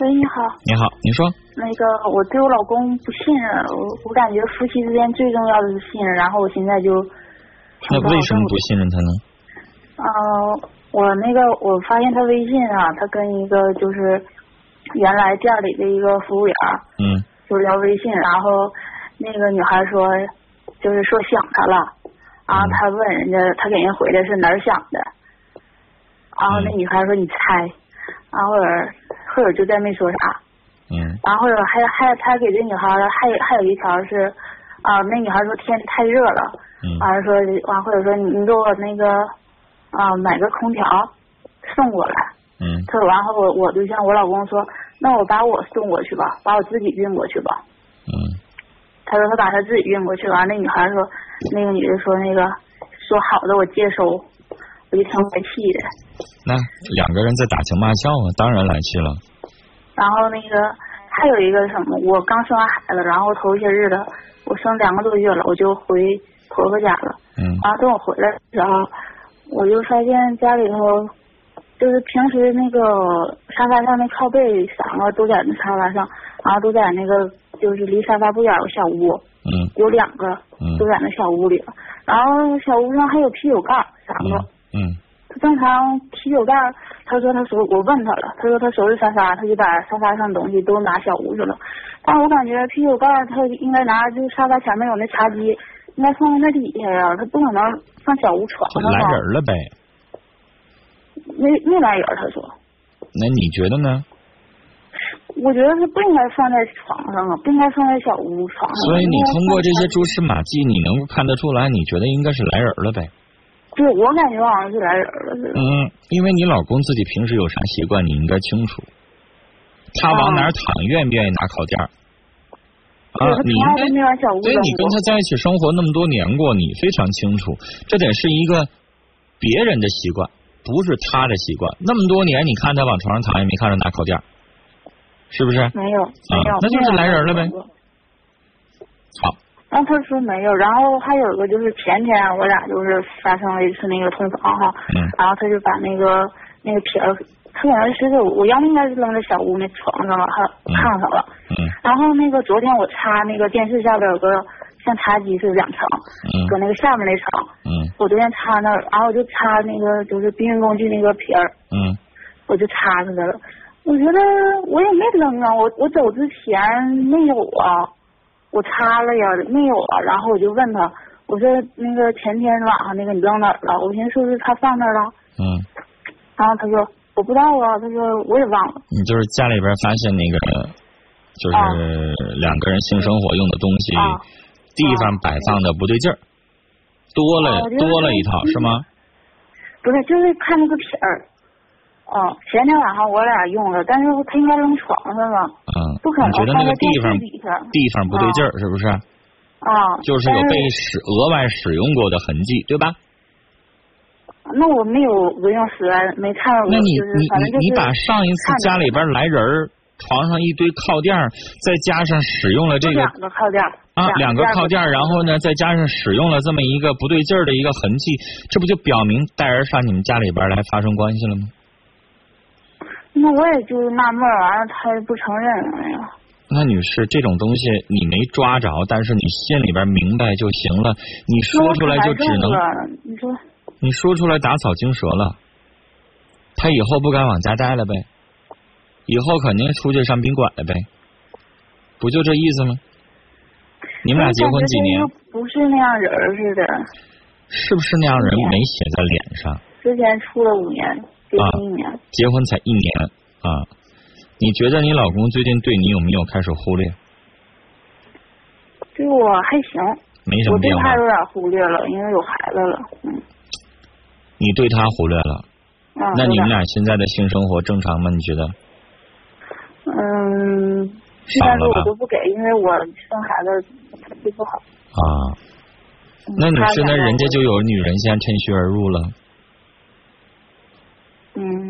喂，你好。你好，你说。那个，我对我老公不信任，我我感觉夫妻之间最重要的是信任，然后我现在就。那为什么不信任他呢？嗯，我那个我发现他微信啊，他跟一个就是原来店里的一个服务员，嗯，就聊微信，然后那个女孩说，就是说想他了，然后他问人家，他给人回的是哪儿想的，然后那女孩说你猜，然后或者就再没说啥，嗯，然后还还他给这女孩还还有一条是啊，那女孩说天太热了。完了说完或者说你你给我那个啊买个空调送过来。嗯。他说完后我我对象我老公说那我把我送过去吧，把我自己运过去吧。嗯。他说他把他自己运过去，完那女孩说那个女的说那个说好的我接收，我就挺来气的。那两个人在打情骂俏啊，当然来气了。然后那个还有一个什么，我刚生完孩子，然后头一些日子我生两个多月了，我就回。婆婆家了，嗯，然后等我回来的时候，我就发现家里头就是平时那个沙发上那靠背三个都在那沙发上，然后都在那个就是离沙发不远有小屋，嗯，有两个，嗯，都在那小屋里了，然后小屋上还有啤酒盖三个，嗯，嗯他正常啤酒盖，他说他收，我问他了，他说他收拾沙发，他就把沙发上东西都拿小屋去了，但我感觉啤酒盖他应该拿，就沙发前面有那茶几。应该放在那底下呀，他不可能放小屋床上来人了呗？没没来人，他说。那你觉得呢？我觉得他不应该放在床上啊，不应该放在小屋床上。所以你通过这些蛛丝马迹，你能看得出来，你觉得应该是来人了呗？对，我感觉好像是来人了。嗯，因为你老公自己平时有啥习惯，你应该清楚。他往哪儿躺，愿不愿意拿靠垫？啊，你应该所以你跟他在一起生活那么多年过，你非常清楚，这得是一个别人的习惯，不是他的习惯。那么多年，你看他往床上躺，也没看着拿靠垫，是不是？没有，没有，那就是来人了呗。好。然后他说没有，然后还有一个就是前天我俩就是发生了一次那个通房哈，然后他就把那个那个皮儿。他可能是我要么应该是扔在小屋那床上了，还炕上了。嗯。然后那个昨天我擦那个电视下边有个像茶几似的两层，嗯。搁那个下面那层。嗯。我昨天擦那儿，然后我就擦那个就是避孕工具那个皮儿。嗯。我就擦出来了，我觉得我也没扔啊，我我走之前没有啊，我擦了呀，没有啊。然后我就问他，我说那个前天晚上那个你扔哪儿了？我寻思是不是他放那儿了？嗯。然后他说。我不知道啊，他说我也忘了。你就是家里边发现那个，就是两个人性生活用的东西，地方摆放的不对劲儿，多了多了一套是吗？不是，就是看那个片儿。哦，前天晚上我俩用了，但是他应该扔床上了。嗯。不可能你觉得那个地方地方不对劲儿，是不是？啊。就是有被使额外使用过的痕迹，对吧？那我没有闻用时没看到。那你你你你把上一次家里边来人床上一堆靠垫，再加上使用了这个两个靠垫啊，两个靠垫，然后呢再加上使用了这么一个不对劲儿的一个痕迹，这不就表明带人上你们家里边来发生关系了吗？那我也就纳闷，完了他不承认，哎呀。那女士，这种东西你没抓着，但是你心里边明白就行了。你说出来就只能你说。你说出来打草惊蛇了，他以后不敢往家待了呗，以后肯定出去上宾馆了呗，不就这意思吗？你们俩结婚几年？不是那样人似的。是不是那样人没写在脸上？之前处了五年，结婚一年。结婚才一年啊？你觉得你老公最近对你有没有开始忽略？对我还行，没什么变化。我对他有点忽略了，因为有孩子了，嗯。你对他忽略了，那你们俩现在的性生活正常吗？你觉得？嗯，但是我都不给，因为我生孩子不好。啊，那你是那人家就有女人先趁虚而入了。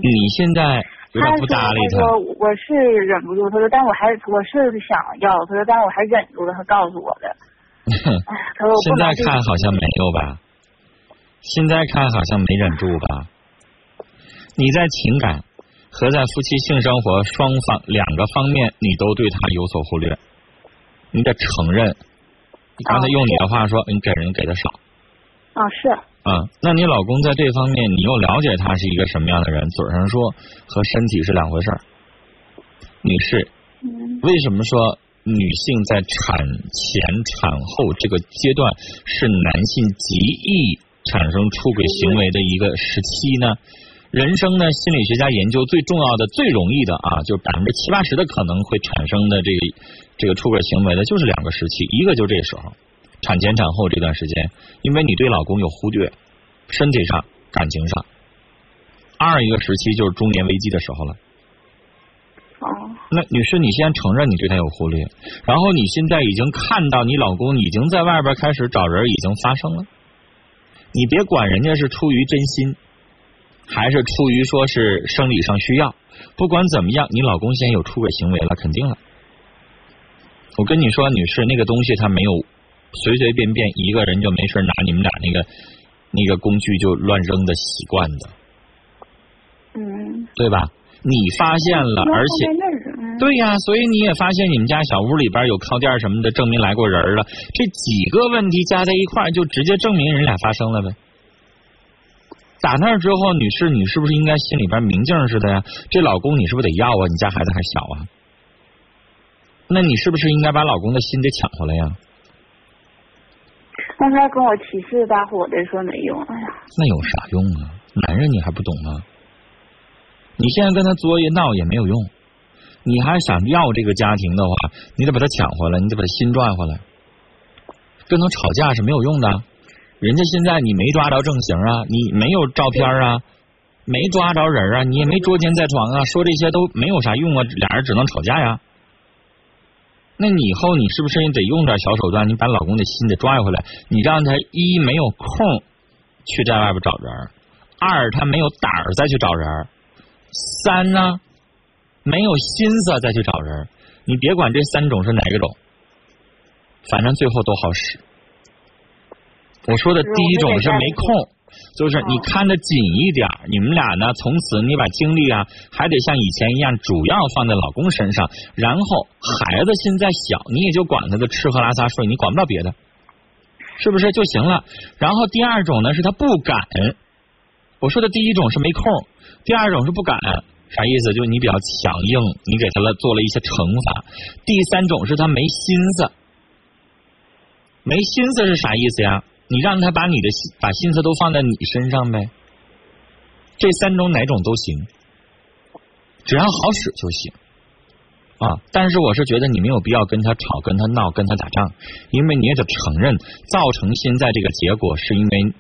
嗯。你现在有点不搭理他。他说我是忍不住，他说但我还我是想要，他说但我还忍住了，他告诉我的。他说现在看好像没有吧。现在看好像没忍住吧？你在情感和在夫妻性生活双方两个方面，你都对他有所忽略，你得承认。刚才用你的话说，你给人给的少。啊，是。啊，那你老公在这方面，你又了解他是一个什么样的人？嘴上说和身体是两回事儿。女士，为什么说女性在产前、产后这个阶段是男性极易产生出轨行为的一个时期呢？人生呢，心理学家研究最重要的、最容易的啊，就是百分之七八十的可能会产生的这个这个出轨行为的，就是两个时期，一个就这时候，产前产后这段时间，因为你对老公有忽略，身体上、感情上；二一个时期就是中年危机的时候了。哦。那女士，你先承认你对他有忽略，然后你现在已经看到你老公已经在外边开始找人，已经发生了，你别管人家是出于真心。还是出于说是生理上需要，不管怎么样，你老公先有出轨行为了，肯定了。我跟你说，女士，那个东西他没有随随便便一个人就没事拿你们俩那个那个工具就乱扔的习惯的，嗯，对吧？你发现了，而且对呀，所以你也发现你们家小屋里边有靠垫什么的，证明来过人了。这几个问题加在一块就直接证明人俩发生了呗。打那之后，女士，你是不是应该心里边明镜似的呀？这老公你是不是得要啊？你家孩子还小啊？那你是不是应该把老公的心给抢回来呀？那他跟我起誓大火的说没用，哎呀，那有啥用啊？男人你还不懂吗？你现在跟他作一闹也没有用，你还想要这个家庭的话，你得把他抢回来，你得把他心赚回来。跟他吵架是没有用的。人家现在你没抓着正形啊，你没有照片啊，没抓着人啊，你也没捉奸在床啊，说这些都没有啥用啊，俩人只能吵架呀。那你以后你是不是也得用点小手段？你把老公的心得拽回来，你让他一没有空去在外边找人，二他没有胆儿再去找人，三呢没有心思再去找人。你别管这三种是哪个种，反正最后都好使。我说的第一种是没空，就是你看得紧一点，你们俩呢，从此你把精力啊，还得像以前一样，主要放在老公身上，然后孩子现在小，你也就管他的吃喝拉撒睡，你管不了别的，是不是就行了？然后第二种呢，是他不敢。我说的第一种是没空，第二种是不敢，啥意思？就是你比较强硬，你给他了做了一些惩罚。第三种是他没心思，没心思是啥意思呀？你让他把你的心把心思都放在你身上呗，这三种哪种都行，只要好使就行啊。但是我是觉得你没有必要跟他吵、跟他闹、跟他打仗，因为你也得承认，造成现在这个结果是因为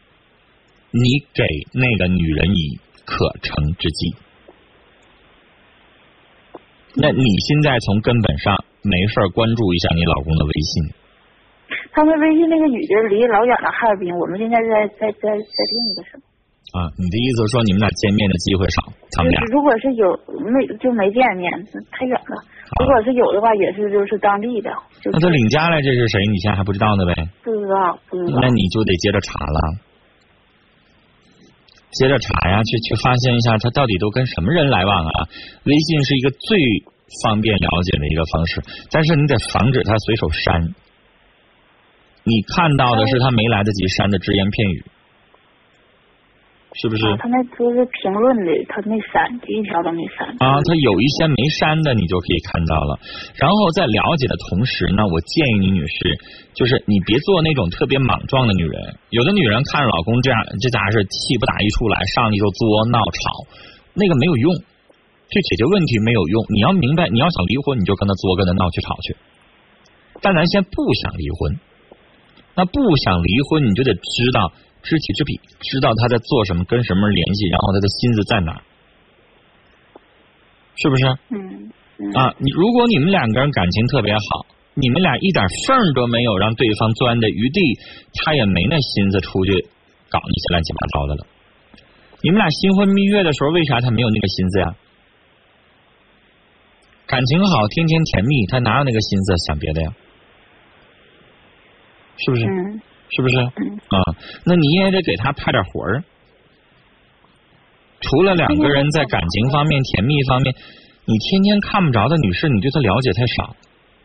你给那个女人以可乘之机。那你现在从根本上没事关注一下你老公的微信。他们微信那个女的离老远了，哈尔滨。我们现在在在在在另一个省。啊，你的意思说你们俩见面的机会少？他们俩如果是有没就没见面，太远了。如果是有的话，也是就是当地的。那他领家来这是谁？你现在还不知道呢呗？不知道，不知道。那你就得接着查了，接着查呀，去去发现一下他到底都跟什么人来往啊？微信是一个最方便了解的一个方式，但是你得防止他随手删。你看到的是他没来得及删的只言片语，是不是？他那都是评论的，他没删，一条都没删。啊，他有一些没删的，你就可以看到了。然后在了解的同时呢，我建议你女士，就是你别做那种特别莽撞的女人。有的女人看着老公这样，这家伙是气不打一处来，上去就作闹吵，那个没有用，去解决问题没有用。你要明白，你要想离婚，你就跟他作，跟他闹去吵去。但咱先不想离婚。那不想离婚，你就得知道知己知彼，知道他在做什么，跟什么人联系，然后他的心思在哪，是不是？嗯。啊，你如果你们两个人感情特别好，你们俩一点缝都没有让对方钻的余地，他也没那心思出去搞那些乱七八糟的了。你们俩新婚蜜月的时候，为啥他没有那个心思呀？感情好，天天甜蜜，他哪有那个心思想别的呀？是不是？是不是？啊，那你也得给他派点活儿，除了两个人在感情方面、甜蜜方面，你天天看不着的女士，你对她了解太少。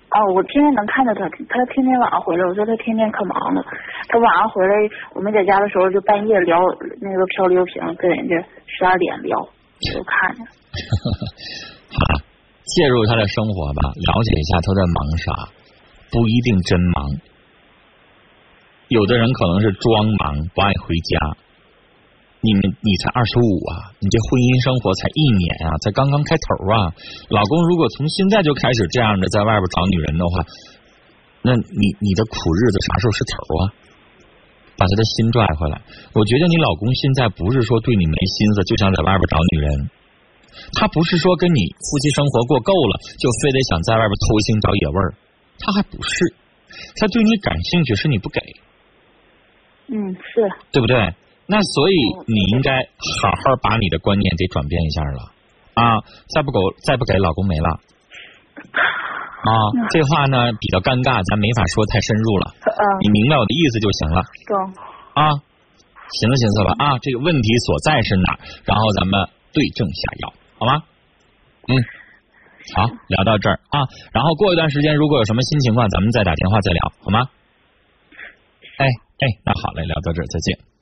哦，我天天能看到他，他天天晚上回来，我说他天天可忙了。他晚上回来，我们在家的时候就半夜聊那个漂流瓶，跟人家十二点聊，都看着。好，介入他的生活吧，了解一下他在忙啥，不一定真忙。有的人可能是装忙，不爱回家。你们，你才二十五啊！你这婚姻生活才一年啊，才刚刚开头啊！老公如果从现在就开始这样的在外边找女人的话，那你你的苦日子啥时候是头啊？把他的心拽回来。我觉得你老公现在不是说对你没心思，就想在外边找女人。他不是说跟你夫妻生活过够了，就非得想在外边偷腥找野味儿。他还不是，他对你感兴趣，是你不给。嗯，是对不对？那所以你应该好好把你的观念给转变一下了啊！再不给再不给老公没了啊！这话呢比较尴尬，咱没法说太深入了。你明白我的意思就行了。懂啊，寻思寻思吧啊！这个问题所在是哪？然后咱们对症下药，好吗？嗯，好，聊到这儿啊。然后过一段时间，如果有什么新情况，咱们再打电话再聊，好吗？哎哎，那好嘞，聊到这儿，再见。